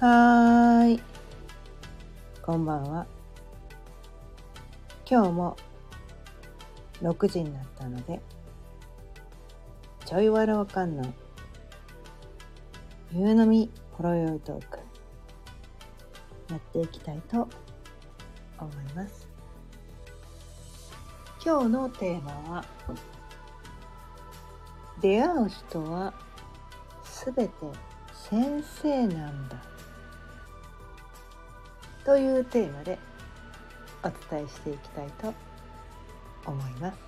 はい。こんばんは。今日も6時になったので、ちょいわらわかんの夕飲みほろよいトークやっていきたいと思います。今日のテーマは出会う人はすべて先生なんだというテーマでお伝えしていきたいと思います。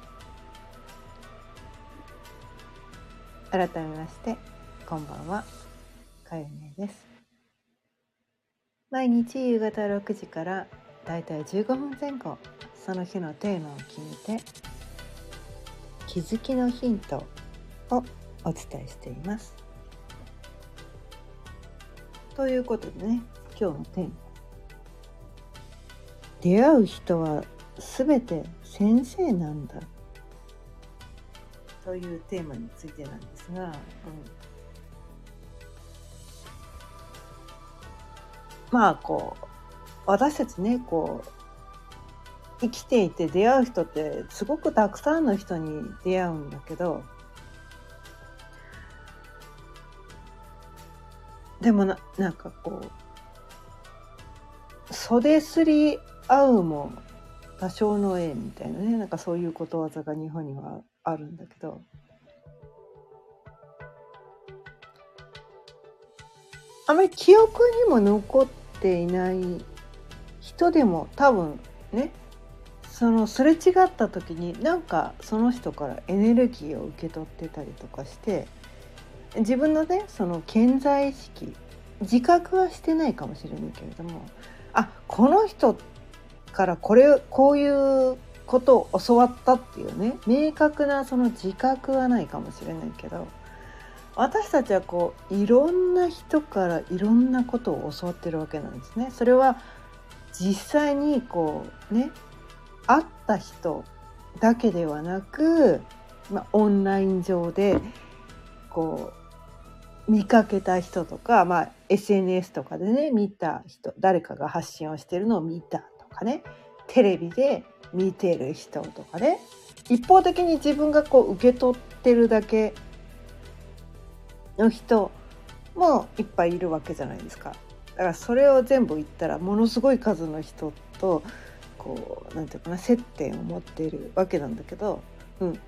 改めましてこんばんは。かゆねです。毎日夕方6時からだいたい15分前後その日のテーマを決めて気づきのヒントをお伝えしています。ということでね今日のテーマ出会う人は全て先生なんだ。というテーマについてなんですが、うん、まあこう私たちねこう生きていて出会う人ってすごくたくさんの人に出会うんだけどでもななんかこう袖すり合うも多少の縁みたいなねなんかそういうことわざが日本にはあるんだけど。あまり記憶にも残っていない人でも多分ねそのすれ違った時になんかその人からエネルギーを受け取ってたりとかして自分のねその潜在意識自覚はしてないかもしれないけれどもあこの人っからこれこういうことを教わったっていうね明確なその自覚はないかもしれないけど私たちはこういろんな人からいろんなことを教わってるわけなんですね。それは実際にこうね会った人だけではなく、まあ、オンライン上でこう見かけた人とか、まあ、SNS とかでね見た人誰かが発信をしてるのを見たかねテレビで見てる人とかね一方的に自分がこう受け取ってるだけの人もいっぱいいるわけじゃないですか。だからそれを全部言ったらものすごい数の人とこうなんていうかな接点を持っているわけなんだけど、うん、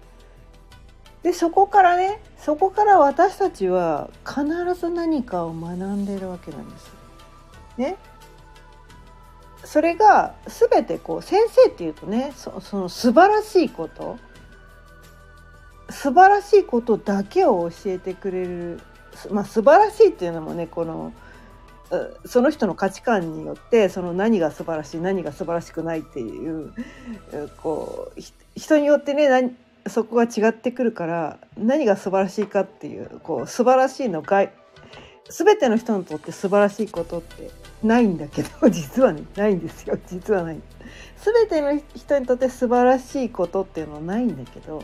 でそこからねそこから私たちは必ず何かを学んでいるわけなんです。ね、それが全てこう先生っていうとねそその素晴らしいこと素晴らしいことだけを教えてくれる、まあ、素晴らしいっていうのもねこのその人の価値観によってその何が素晴らしい何が素晴らしくないっていうこう人によってねそこが違ってくるから何が素晴らしいかっていうこう素晴らしいの外全ての人にとって素晴らしいことってないんだけど 実はねないんですよ。実はない。全ての人にとって素晴らしいことっていうのはないんだけど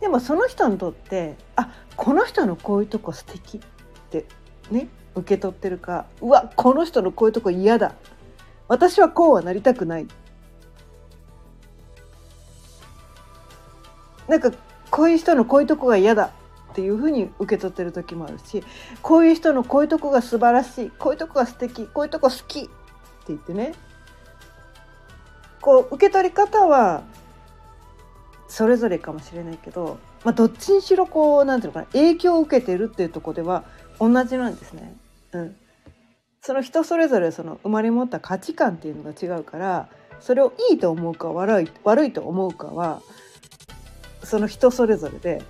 でもその人にとってあこの人のこういうとこ素敵ってね受け取ってるかうわこの人のこういうとこ嫌だ。私はこうはなりたくない。なんかこういう人のこういうとこが嫌だ。っていうふうに受け取ってる時もあるしこういう人のこういうとこが素晴らしいこういうとこが素敵こういうとこ好きって言ってねこう受け取り方はそれぞれかもしれないけど、まあ、どっちにしろこうなんていうのかな影響を受けてるっていうとこでは同じなんですね。うん、その人それぞれその生まれ持った価値観っていうのが違うからそれをいいと思うか悪い悪いと思うかはその人それぞれで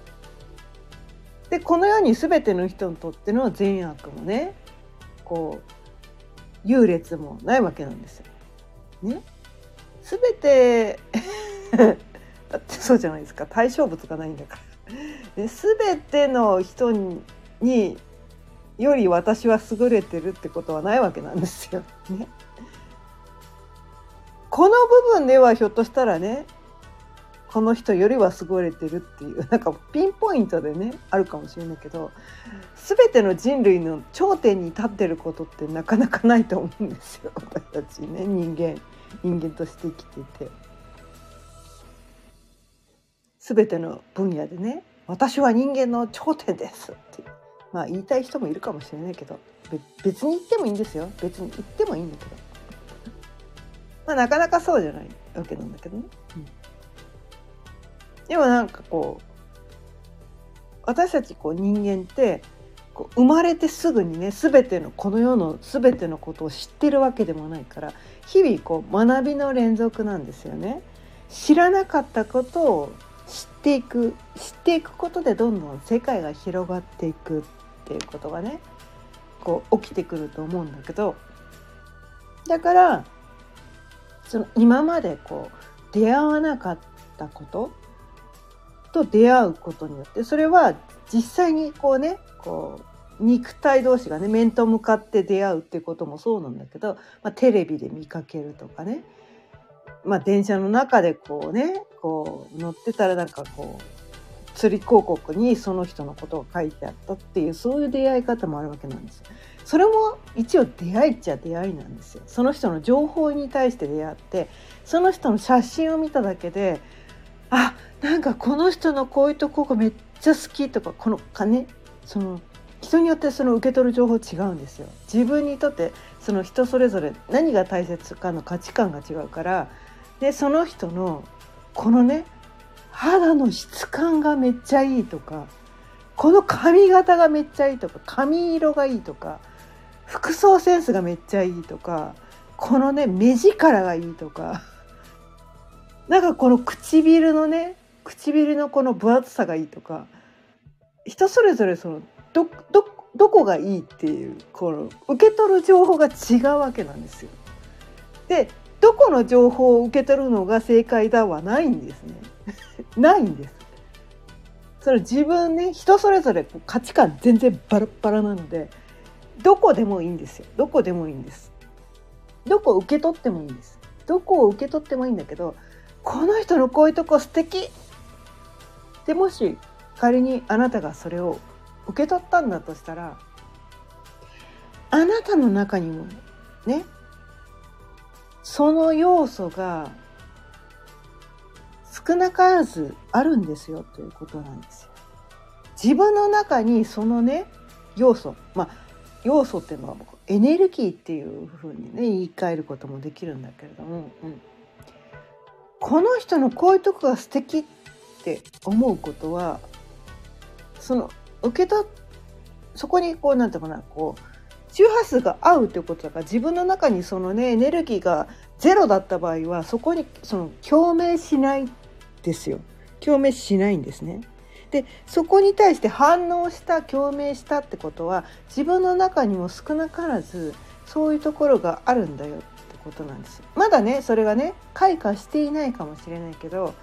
でこの世に全ての人にとっての善悪もねこう優劣もないわけなんですよ。ね、全てだってそうじゃないですか対象物がないんだから。で全ての人により私は優れてるってことはないわけなんですよ。ね、この部分ではひょっとしたらねこの人よりは優れてるっていう なんかピンポイントでねあるかもしれないけど全ての人類の頂点に立ってることってなかなかないと思うんですよ 私たちね人間人間として生きていて。全ての分野でね私は人間の頂点ですってまあ言いたい人もいるかもしれないけど別に言ってもいいんですよ別に言ってもいいんだけどまあなかなかそうじゃないわけなんだけどね。でもなんかこう私たちこう人間ってこう生まれてすぐにね全てのこの世の全てのことを知ってるわけでもないから日々こう学びの連続なんですよね。知らなかったことを知っていく知っていくことでどんどん世界が広がっていくっていうことがねこう起きてくると思うんだけどだからその今までこう出会わなかったことと出会うことによってそれは実際にこうねこう肉体同士がね面と向かって出会うってこともそうなんだけど、まあ、テレビで見かけるとかね、まあ、電車の中でこうねこう乗ってたらなんかこう釣り広告にその人のことが書いてあったっていうそういう出会い方もあるわけなんですよ。それも一応出会いっちゃ出会いなんですよ。その人の情報に対して出会ってその人の写真を見ただけであなんかこの人のこういうとこがめっちゃ好きとかこのかねその人によってその受け取る情報違うんですよ。自分にとってその人それぞれ何が大切かの価値観が違うからでその人のこのね肌の質感がめっちゃいいとかこの髪型がめっちゃいいとか髪色がいいとか服装センスがめっちゃいいとかこのね目力がいいとかなんかこの唇のね唇のこの分厚さがいいとか人それぞれそのどどどこがいいっていうこの受け取る情報が違うわけなんですよ。でどこの情報を受け取るのが正解だはないんですね。ないんです。それ自分ね人それぞれ価値観全然バラバラなのでどこでもいいんですよ。どこでもいいんです。どこ受け取ってもいいんです。どこを受け取ってもいいんだけどこの人のこういうとこ素敵でもし仮にあなたがそれを受け取ったんだとしたらあなたの中にもねその要素が少なからずあるんですよということなんですよ。自分の中にそのね要素まあ要素っていうのはエネルギーっていうふうにね言い換えることもできるんだけれども、うん、この人のこういうとこが素敵って思うことはその受け取そこにこうなんていうかなこう周波数が合うってことだから自分の中にそのねエネルギーがゼロだった場合はそこにその共鳴しないですよ共鳴しないんですね。でそこに対して反応した共鳴したってことは自分の中にも少なからずそういうところがあるんだよことなんですまだねそれがね開花していないかもしれないけど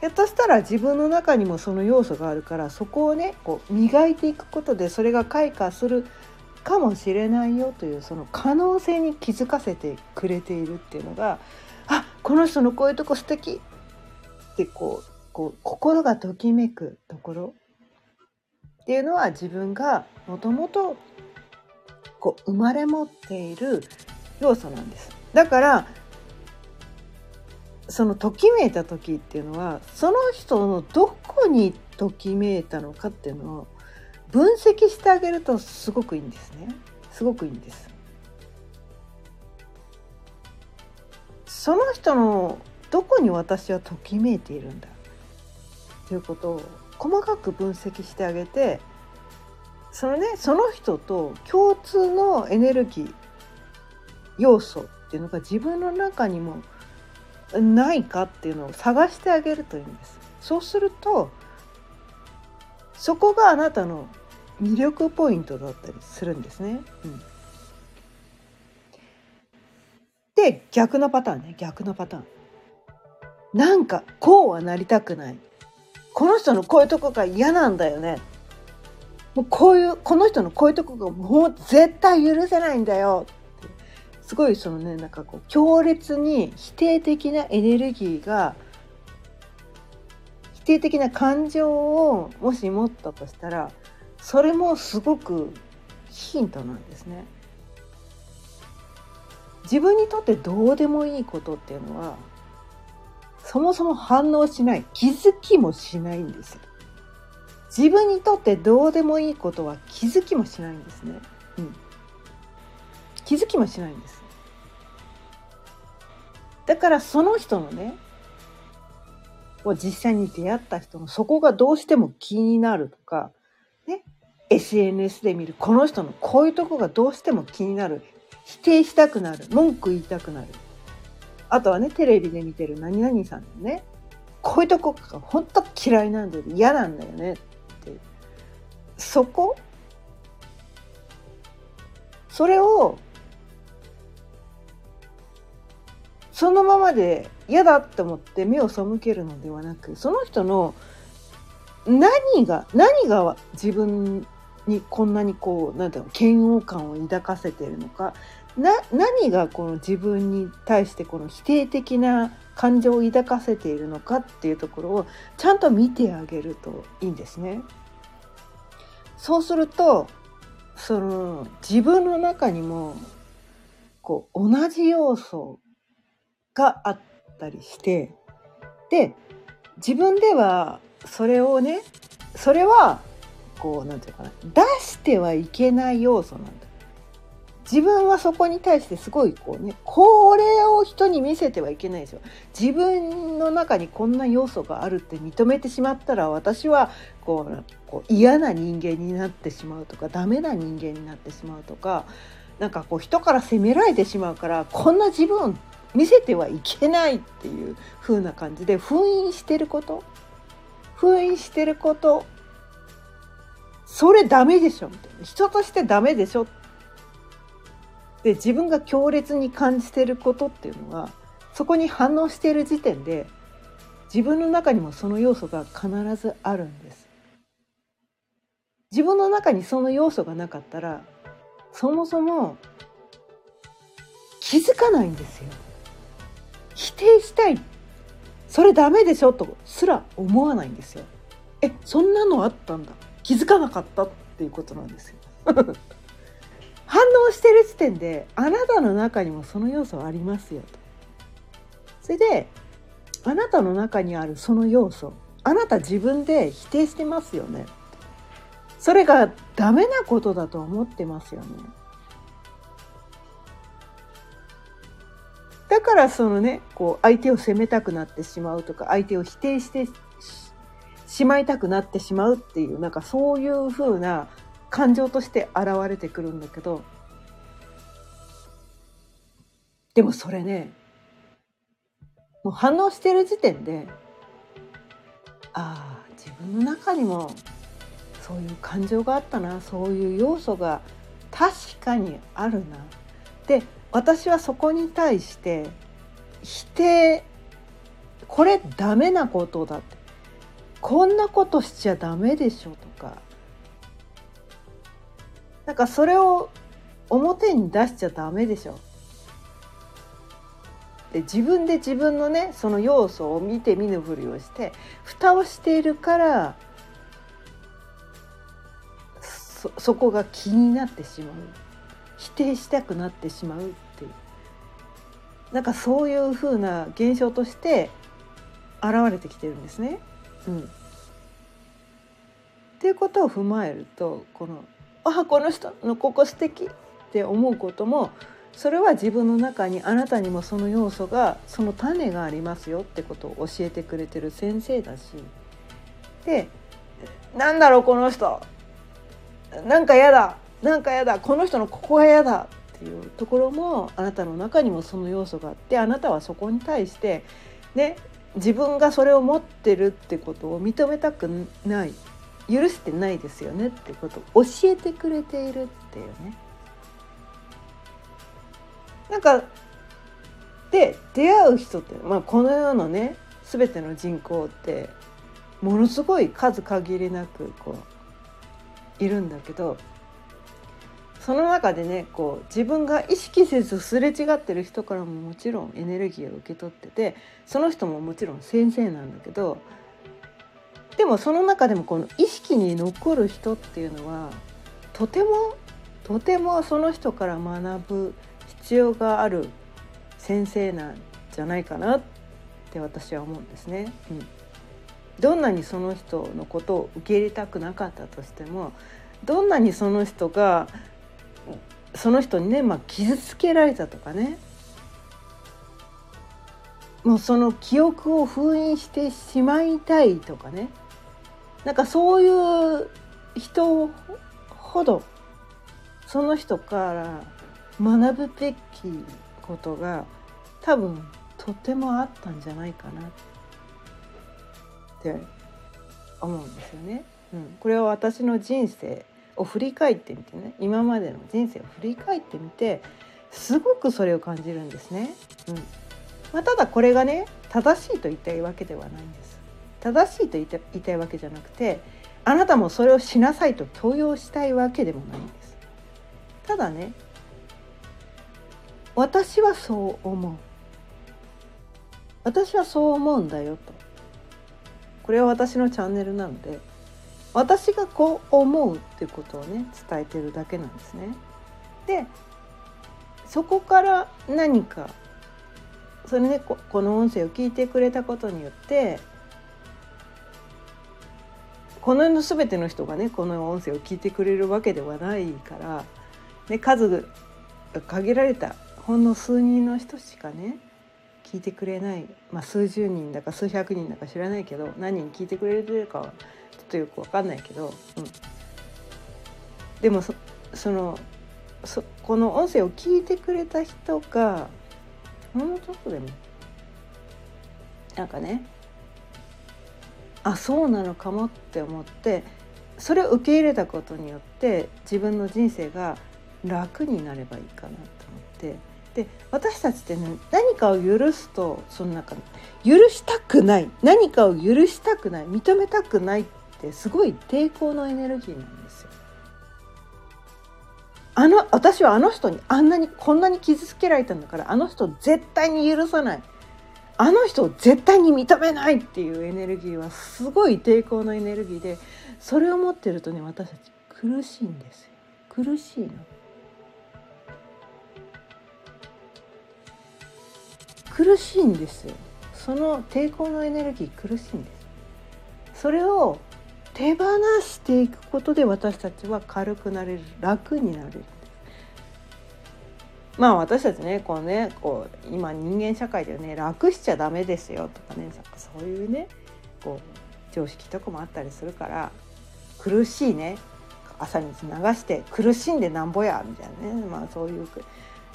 ひょっとしたら自分の中にもその要素があるからそこをねこう磨いていくことでそれが開花するかもしれないよというその可能性に気づかせてくれているっていうのがあこの人のこういうとこ素敵ってこうこう心がときめくところっていうのは自分がもともと生まれ持っている要素なんです。だからそのときめいた時っていうのはその人のどこにときめいたのかっていうのを分析してあげるとすごくいいんですね。すごくいいんです。その人のどこに私はときめいているんだということを細かく分析してあげてそのねその人と共通のエネルギー要素っていうのが自分の中にもないかっていうのを探してあげるといいんです。そうするとそこがあなたの魅力ポイントだったりするんですね。うん、で逆のパターンね逆のパターン。なんかこうはなりたくないこの人のこういうとこが嫌なんだよねもうこういうこの人のこういうとこがもう絶対許せないんだよすごいそのねなんかこう強烈に否定的なエネルギーが否定的な感情をもし持ったとしたらそれもすごくヒントなんですね。自分にとってどうでもいいことっていうのはそもそも反応しない気づきもしないんですよ。自分にとってどうでもいいことは気づきもしないんですね。うん、気づきもしないんです。だからその人のねを実際に出会った人のそこがどうしても気になるとか、ね、SNS で見るこの人のこういうとこがどうしても気になる否定したくなる文句言いたくなる。あとはねテレビで見てる何々さんのねこういうとこが本当嫌いなんだよ嫌なんだよねってそこ？それをそのままで嫌だって思って目を背けるのではなくその人の何が何が自分にこんなにこうなんていうの嫌悪感を抱かせているのかな何がこの自分に対してこの否定的な感情を抱かせているのかっていうところをちゃんと見てあげるといいんですね。そうするとその自分の中にもこう同じ要素があったりしてで自分ではそれをねそれはこう何て言うかな出してはいけない要素なんだ。自分はそこに対してすごいこうねこれを人に見せてはいけないですよ。自分の中にこんな要素があるって認めてしまったら私はこうこう嫌な人間になってしまうとかダメな人間になってしまうとかなんかこう人から責められてしまうからこんな自分見せてはいけないっていう風な感じで封印してること。封印してること。それダメでしょみたいな。人としてダメでしょで自分が強烈に感じてることっていうのはそこに反応している時点で自分の中にもその要素が必ずあるんです。自分の中にその要素がなかったらそもそも気づかないんですよ。否定したい。それダメでしょとすら思わないんですよ。えそんなのあったんだ。気づかなかったっていうことなんですよ。反応してる時点であなたの中にもその要素はありますよと。それであなたの中にあるその要素あなた自分で否定してますよね。それがダメなことだと思ってますよね。だからそのねこう相手を責めたくなってしまうとか相手を否定してしまいたくなってしまうっていうなんかそういう風な感情として現れてくるんだけどでもそれねもう反応してる時点でああ自分の中にもそういう感情があったなそういう要素が確かにあるな。で私はそこに対して否定これダメなことだって。こんなことしちゃダメでしょとか。なんかそれを表に出しちゃダメでしょ。で自分で自分のねその要素を見て見ぬふりをして蓋をしているからそそこが気になってしまう。否定したくなってしまうっていう。なんかそういうふうな現象として現れてきてるんですね。うん、っていうことを踏まえるとこの「あこの人のここ素敵って思うこともそれは自分の中にあなたにもその要素がその種がありますよってことを教えてくれてる先生だしで「なんだろうこの人。なんか嫌だ。なんかやだこの人のここが嫌だっていうところもあなたの中にもその要素があってあなたはそこに対してね自分がそれを持ってるってことを認めたくない許してないですよねってことを教えてくれているっていうね。なんかで出会う人って、まあ、この世のね全ての人口ってものすごい数限りなくこういるんだけどその中でねこう自分が意識せずすれ違ってる人からももちろんエネルギーを受け取っててその人ももちろん先生なんだけどでもその中でもこの意識に残る人っていうのはとてもとてもその人から学ぶ必要がある先生なんじゃないかなって私は思うんですね。うん、どんなにその人のことを受け入れたくなかったとしてもどんなにその人がその人にね、まあ、傷つけられたとかね。もうその記憶を封印してしまいたいとかね。なんかそういう人ほどその人から学ぶべきことが多分とてもあったんじゃないかなって思うんですよね。うん、これは私の人生を振り返ってみてね今までの人生を振り返ってみてすごくそれを感じるんですね。うんまあ、ただこれがね正しいと言いたいわけではないんです。正しいと言いたいわけじゃなくてあなたもそれをしなさいと強要したいわけでもないんです。ただね私はそう思う私はそう思うんだよとこれは私のチャンネルなので私がこう思うっていうことをね伝えてるだけなんですね。でそこから何かそれねここの音声を聞いてくれたことによってこの世の全ての人がねこの音声を聞いてくれるわけではないから、ね、数が限られたほんの数人の人しかね聞いてくれない、まあ、数十人だか数百人だか知らないけど何人聞いてくれるかはょっとよく分かんないけど、うん、でもそそのそこの音声を聞いてくれた人がほんのちょっとでもなんかねあそうなのかもって思ってそれを受け入れたことによって自分の人生が楽になればいいかなと思って。で私たちってね何かを許すとその中許したくない。何かを許したくない。認めたくないってすごい抵抗のエネルギーなんですよ。あの私はあの人にあんなにこんなに傷つけられたんだからあの人絶対に許さないあの人を絶対に認めないっていうエネルギーはすごい抵抗のエネルギーでそれを持ってるとね私たち苦しいんですよ苦しいの。苦しいんですよその抵抗のエネルギー苦しいんですそれを手放していくことで私たちは軽くなれる。楽になれる。まあ私たちねこうねこう今人間社会ではね楽しちゃダメですよとかねそういうねこう常識とかもあったりするから苦しいね朝水流して苦しんでなんぼやみたいなねまあそういう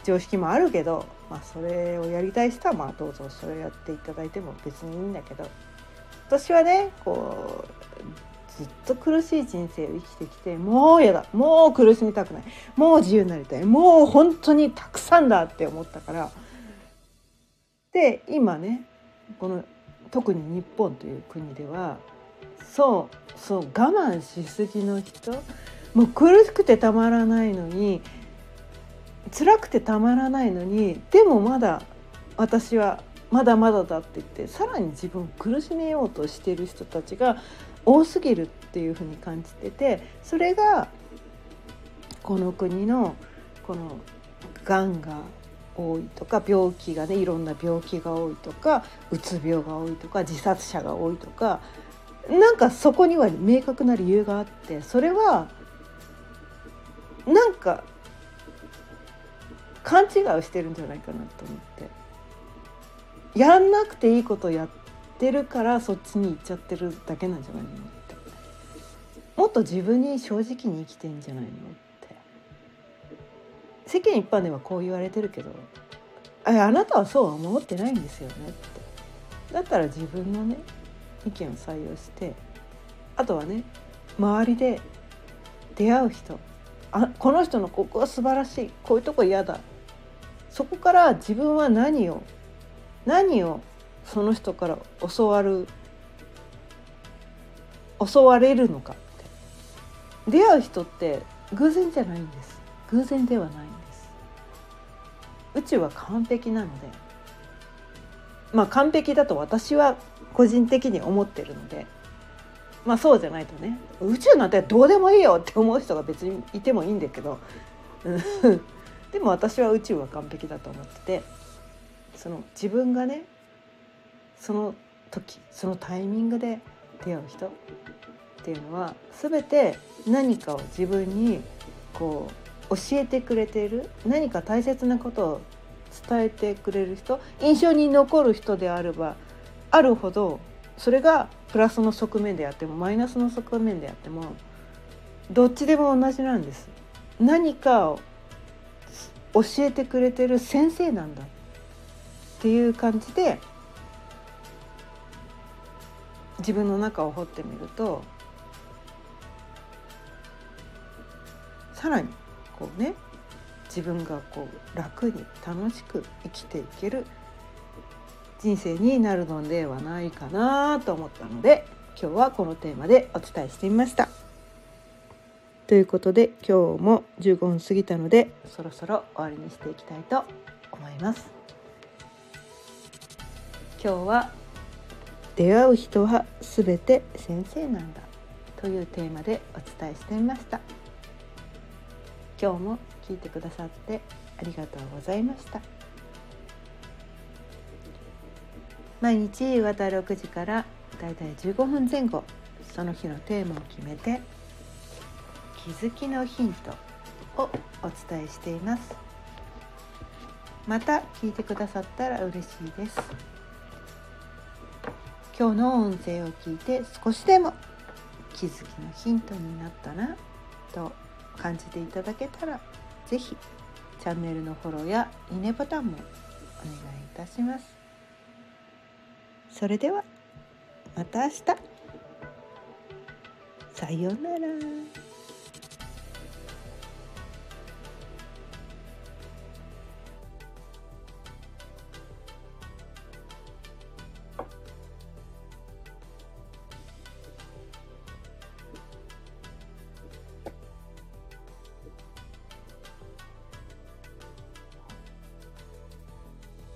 常識もあるけど、まあ、それをやりたい人はまあどうぞそれをやっていただいても別にいいんだけど。私はねこうずっと苦しい人生を生きてきてもうやだ。もう苦しみたくない。もう自由になりたい。もう本当にたくさんだって思ったから。で今ねこの特に日本という国ではそうそう我慢しすぎの人もう苦しくてたまらないのに辛くてたまらないのにでもまだ私はまだまだだって言ってさらに自分を苦しめようとしてる人たちが多すぎるっていうふうに感じててそれがこの国のこのがんが多いとか病気がねいろんな病気が多いとかうつ病が多いとか自殺者が多いとかなんかそこには明確な理由があってそれはなんか勘違いをしてるんじゃないかなと思って。やんなくていいことやってるからそっちに行っちゃってるだけなんじゃないのって。もっと自分に正直に生きてんじゃないのって。世間一般ではこう言われてるけど。ああなたはそうは思ってないんですよね。ってだったら自分のね意見を採用して。あとはね周りで出会う人。あこの人のここは素晴らしい。こういうとこ嫌だ。そこから自分は何を何をその人から教わる教われるのかって。出会う人って偶然じゃないんです。偶然ではないんです。宇宙は完璧なので。まあ完璧だと私は個人的に思ってるので。まあそうじゃないとね。宇宙なんてどうでもいいよって思う人が別にいてもいいんだけど。でも私は宇宙は完璧だと思ってて。その自分がねその時そのタイミングで出会う人っていうのは全て何かを自分にこう教えてくれている何か大切なことを伝えてくれる人印象に残る人であればあるほどそれがプラスの側面であってもマイナスの側面であってもどっちでも同じなんです。何かを教えてくれてる先生なんだっていう感じで自分の中を掘ってみるとさらにこうね自分がこう楽に楽しく生きていける人生になるのではないかなと思ったので今日はこのテーマでお伝えしてみました。ということで今日も15分過ぎたのでそろそろ終わりにしていきたいと思います。今日は出会う人はすべて先生なんだというテーマでお伝えしてみました。今日も聞いてくださってありがとうございました。毎日夕方6時からだいたい15分前後その日のテーマを決めて気づきのヒントをお伝えしています。また聞いてくださったら嬉しいです。今日の音声を聞いて少しでも気づきのヒントになったなと感じていただけたら是非チャンネルのフォローやいいねボタンもお願いいたしますそれではまた明日さようなら。